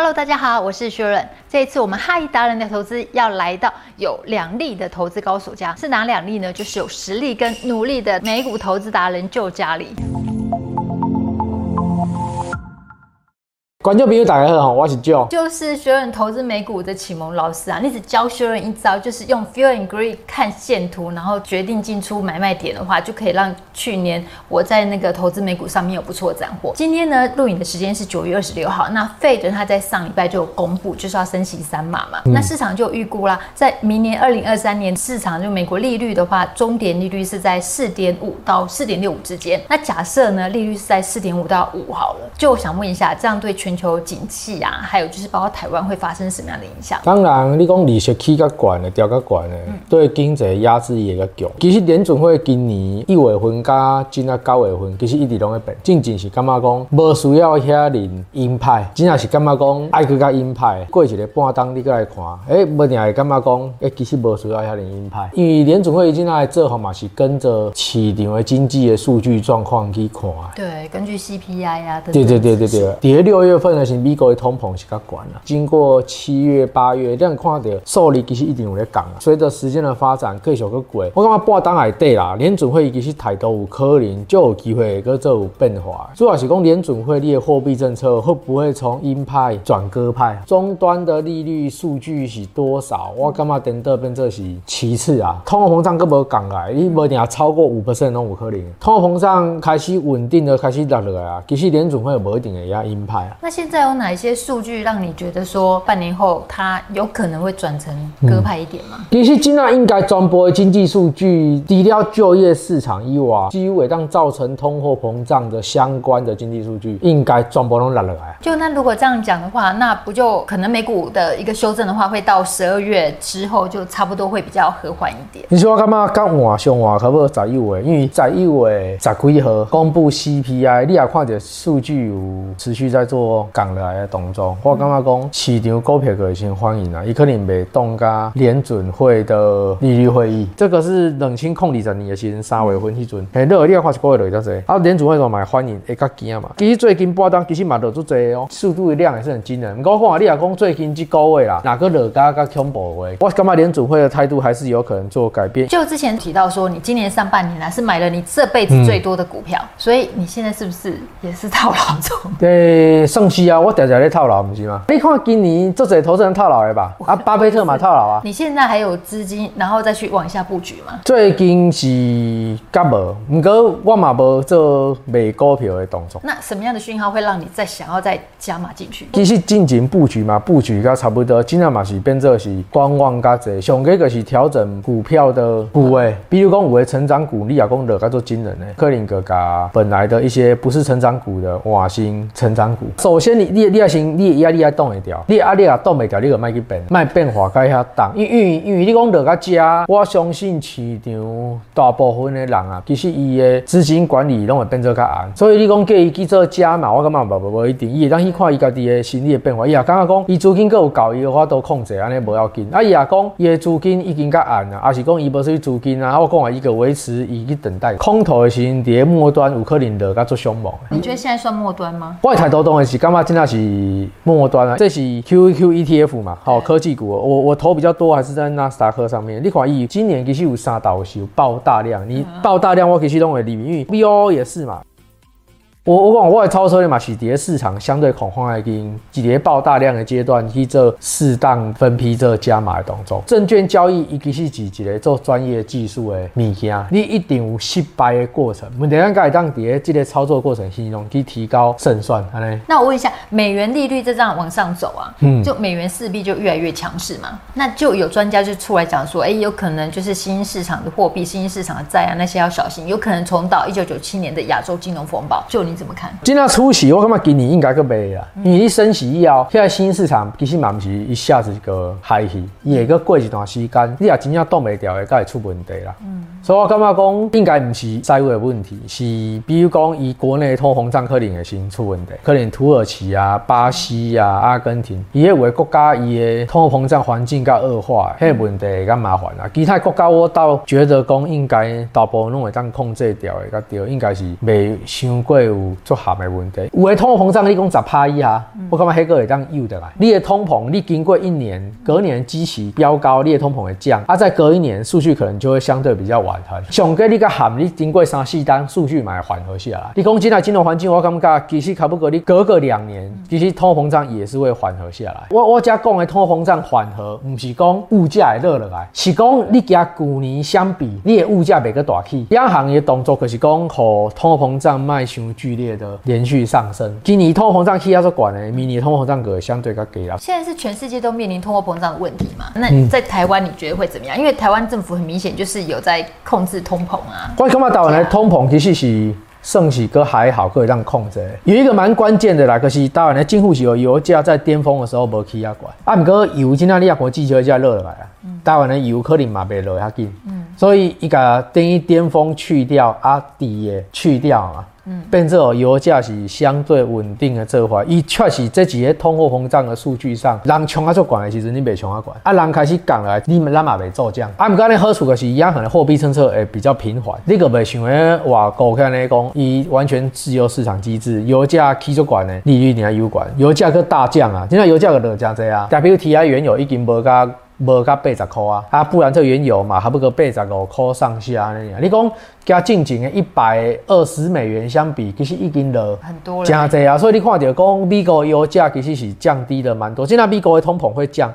Hello，大家好，我是 Sharon。这一次我们哈一达人的投资要来到有两例的投资高手家，是哪两例呢？就是有实力跟努力的美股投资达人旧家里。观众朋友大家好，我是 Joe，就是学人投资美股的启蒙老师啊。你只教学人一招，就是用 Feel and Greed 看线图，然后决定进出买卖点的话，就可以让去年我在那个投资美股上面有不错的斩获。今天呢，录影的时间是九月二十六号。那 Fed 他在上礼拜就有公布，就是要升息三码嘛。嗯、那市场就预估啦，在明年二零二三年，市场就美国利率的话，终点利率是在四点五到四点六五之间。那假设呢，利率是在四点五到五好了，就我想问一下，这样对全求景气啊，还有就是包括台湾会发生什么样的影响？当然，你讲利息起较悬的，调较悬的，嗯、对经济压制也较强。其实联准会今年一月份加今啊九月份，其实一直拢会变。真正是感觉讲无需要遐尔鹰派，真正是感觉讲爱去较鹰派。过一个半冬你过来看，哎、欸，无定会感觉讲，哎、欸，其实无需要遐尔鹰派。因为联准会今来做法嘛，是跟着市场的经济的数据状况去看。对，根据 CPI 啊，对对对对对，第六月份的是。美国的通膨是较悬啦，经过七月八月，这样看到数字其实一定有在降啊。随着时间的发展，继续去过，我感觉半当也对啦，联准会其实态度有可能就有机会去做有变化。主要是讲联准会的货币政策会不会从鹰派转鸽派？终端的利率数据是多少？我感觉等到变这是其次啊。通货膨胀更无降来，你无定超过五 percent 都有可能。通货膨胀开始稳定的开始落落来啊，其实联准会无一定会压鹰派啊。那现在有哪一些数据让你觉得说半年后它有可能会转成鸽派一点吗？其实今年应该传播的经济数据，除了就业市场以外，基于会当造成通货膨胀的相关的经济数据，应该转播拢落来。就那如果这样讲的话，那不就可能美股的一个修正的话，会到十二月之后就差不多会比较和缓一点。你说我干嘛刚换上换可不可十一月？因为十一月十几号公布 CPI，你也看到数据有持续在做降落来的动作，我感觉讲市场股票可以先欢迎啊，伊可能袂动加联准会的利率会议，这个是冷清控理十年的时阵三月份迄阵，哎，热你啊看是过会落去这啊，联准会都蛮欢迎，会较惊嘛。其实最近波动其实嘛落足济哦，速度的量也是很惊人。我看你也讲最近这个月啦，哪个落加较恐怖的，我感觉联准会的态度还是有可能做改变。就之前提到说，你今年上半年啊是买了你这辈子最多的股票，嗯、所以你现在是不是也是套牢中？对，算是啊，我常常在套牢。不是吗你看今年这些投资人套牢的吧？啊，巴菲特嘛套牢啊。你现在还有资金，然后再去往下布局吗？最近是甲无，不过我嘛无做卖股票的动作。那什么样的讯号会让你再想要再加码进去？其实进行布局嘛，布局甲差不多，尽量嘛是变做是观望甲侪，上个就是调整股票的部位。比如讲有的成长股，你也讲落甲做惊人的，可能个甲本来的一些不是成长股的换新成长股。首先你你你要先你。压力还动会掉，你压力也挡袂掉，你就卖去变，卖变化该遐重。因为因为你讲落个遮，我相信市场大部分的人啊，其实伊的资金管理拢会变做较硬。所以你讲叫伊去做加嘛，我感觉无无无一定。伊会当去看伊家己的心理的变化。伊也感觉讲，伊资金够有够，伊的话都控制，安尼无要紧。啊，伊也讲，伊的资金已经较安啊，还是讲伊无属资金啊。我讲啊，伊个维持伊去等待空头的时阵，伫末端有可能落个做凶猛。你觉得现在算末端吗？我太多东西是感觉真的是。末端啊，这是 QQQ ETF 嘛，好科技股，我我投比较多，还是在纳斯达克上面。你看，以今年其实有三道是有爆大量，你爆大量，我其实都会利因为 VOO 也是嘛。我我讲，我的操作嘛是在市场相对恐慌的经几跌爆大量的阶段去做适当分批做加码的动作。证券交易一个是几几个做专业技术的物件，你一定有失败的过程。问题咱该当在这个操作过程当中去提高胜算。那我问一下，美元利率在这样往上走啊，嗯，就美元势必就越来越强势嘛。那就有专家就出来讲说，哎、欸，有可能就是新兴市场的货币、新兴市场的债啊，那些要小心，有可能重蹈一九九七年的亚洲金融风暴。就你。怎么看？今年初息，我感觉今年应该个卖啦，因为你升息以后，现在新市场其实嘛不是一下子个嗨起，也个过一段时间，你也真正挡袂掉的，才会出问题啦。嗯。所以我感觉讲应该不是债务的问题，是比如讲以国内通膨胀可能会先出问题，可能土耳其啊、巴西啊、阿根廷，伊个为国家伊个通货膨胀环境较恶化，迄个问题会较麻烦啊。其他国家我倒觉得讲应该大部分拢会当控制掉的，较对，应该是未伤过有足咸的问题。有的通货膨胀你讲十趴以下，我感觉迄个会当有得来。你的通膨你经过一年，隔年基期飙高，你的通膨会降，啊，再隔一年数据可能就会相对比较上个你个咸，你经过三四单数据买缓和下来。你讲现在金融环境，我感觉其实差不多你隔个两年，其实通货膨胀也是会缓和下来。我我家讲的通货膨胀缓和，不是讲物价会落落来，是讲你跟去年相比，你的物价袂个大起。央行的动作可是讲，和通货膨胀迈向剧烈的连续上升。今年通货膨胀起压做管的，明年通货膨胀个相对较低了。现在是全世界都面临通货膨胀的问题嘛？那你在台湾你觉得会怎么样？因为台湾政府很明显就是有在控制通膨啊。我感觉台湾的通膨其实是。算是个还好，可以让控制。有一个蛮关键的啦，可是台湾的进户是有油价在巅峰的时候无起啊管。啊，毋过油今天你啊国际油价落来啊，台湾的，油可能嘛袂落遐紧。嗯，所以伊个等于巅峰去掉啊，底也去掉啊。变做油价是相对稳定的做法，伊确实这几个通货膨胀的数据上，人穷啊做管的，其实你别穷啊管，啊人开始降了，你们咱嘛别做这样。啊，毋过呢好处的是，央行的货币政策会比较平缓，你个别想诶话股票来讲，伊完全自由市场机制，油价起做管的，利率你还有管，油价个大降啊，现在油价个落真济啊，WTI 原油已经无加。无甲八十块啊，啊，不然这原油嘛，还不够八十五块上下呢。你讲加近前的一百二十美元相比，其实已经了很多了，真济啊。所以你看到讲美国油价其实是降低了蛮多，现在美国的通膨会降。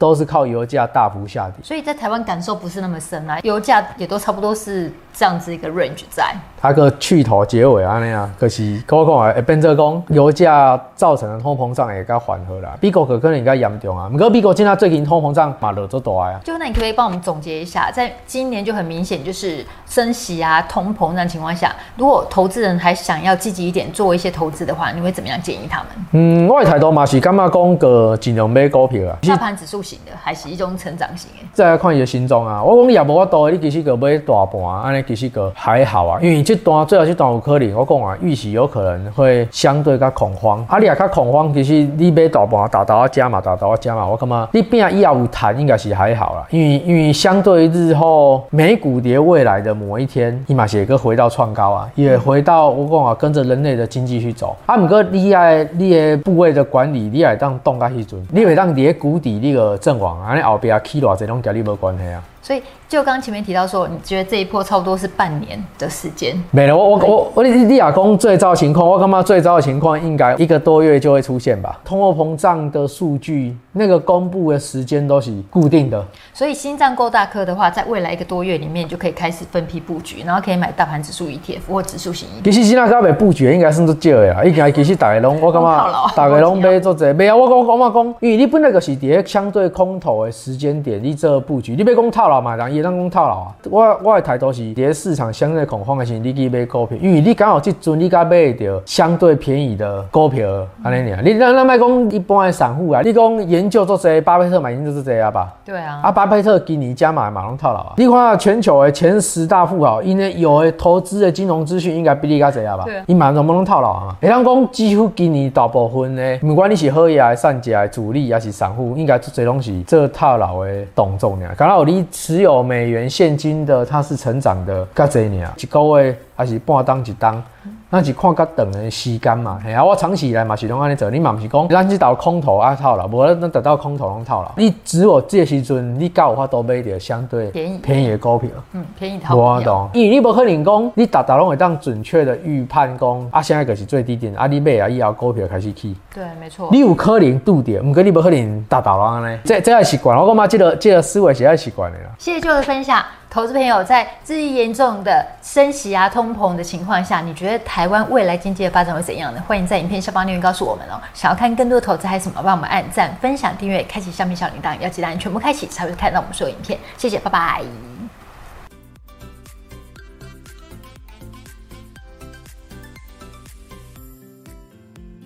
都是靠油价大幅下跌，所以在台湾感受不是那么深啊，油价也都差不多是这样子一个 range 在。它个去头结尾啊那样，可是高讲啊，变做讲油价造成的通膨胀也较缓和啦，美国可可能应该严重啊。不过美国现在最近通膨胀嘛落咗大啊。就那你可不可以帮我们总结一下，在今年就很明显就是升息啊、通膨这样情况下，如果投资人还想要积极一点做一些投资的话，你会怎么样建议他们？嗯，我的态度嘛是感觉讲个尽量买股票啊，大盘指数。的还是一种成长型的。再来看伊的心脏啊，我讲你也无法度，你其实个买大盘，安尼其实个还好啊。因为这段最后这段有可能，我讲啊，预期有可能会相对较恐慌。啊，你也较恐慌，其实你买大盘，大大加嘛，大大加嘛，我感觉你变以后有谈应该是还好啦。因为因为相对日后美股跌未来的某一天，伊嘛是个回到创高啊，也回到我讲啊，跟着人类的经济去走。啊，毋过你爱你的部位的管理，你爱当动甲时阵，你会当跌谷底那个。阵亡，安尼后壁起偌济拢甲你无关系啊。所以，就刚前面提到说，你觉得这一波差不多是半年的时间？没了，我我我我，你你亚公最糟情况，我感觉最糟的情况应该一个多月就会出现吧？通货膨胀的数据，那个公布的时间都是固定的。所以心脏够大颗的话，在未来一个多月里面就可以开始分批布局，然后可以买大盘指数 ETF 或指数型 ETF。其实现在刚被布局应该算做少的啊，应该其实大家拢我感觉大家拢买做这，没有我讲我嘛讲，因为你本来就是在相对空头的时间点，你做布局，你别讲套牢嘛，然后也当讲。套牢啊！我我的态度是，伫咧市场相对恐慌的时候，你去买股票，因为你刚好这阵你甲买到相对便宜的股票，安尼尔。你咱咱卖讲一般的散户啊，你讲研究做这巴菲特买研究做这啊吧？对啊。啊，巴菲特今年加码马龙套牢啊！你看全球的前十大富豪，因为有的投资的金融资讯应该比你较侪啊吧？对。你马龙不能套牢啊？人讲几乎今年大部分的，不管你是好业、善价、主力还是散户，应该做这拢是做套牢的动作呢。刚好你持有美元。现金的它是成长的，较侪年啊，一个月还是半当一当。那是看较长的时间嘛，嘿啊，我长期以来嘛是拢安尼做，你嘛毋是讲咱去到空头啊套牢，无咱得到空头拢套牢。你只有这时阵，你够有法度买着相对便宜便宜的股票，嗯，便宜套票。我懂，因为你无可能讲，你达达拢会当准确的预判讲，啊，现在个是最低点，啊，你买啊以后股票开始起。对，没错。你有可能拄着，毋过你无可能达达拢安尼。这这是习惯，我感觉这个这个思维是爱习惯的啦。谢谢 Joe 的分享，投资朋友在日益严重的升息啊通膨的情况下，你觉得台湾未来经济的发展会怎样呢？欢迎在影片下方留言告诉我们哦。想要看更多的投资还有什么？帮我们按赞、分享、订阅、开启下面小铃铛，要记得按全部开启才会看到我们所有影片。谢谢，拜拜。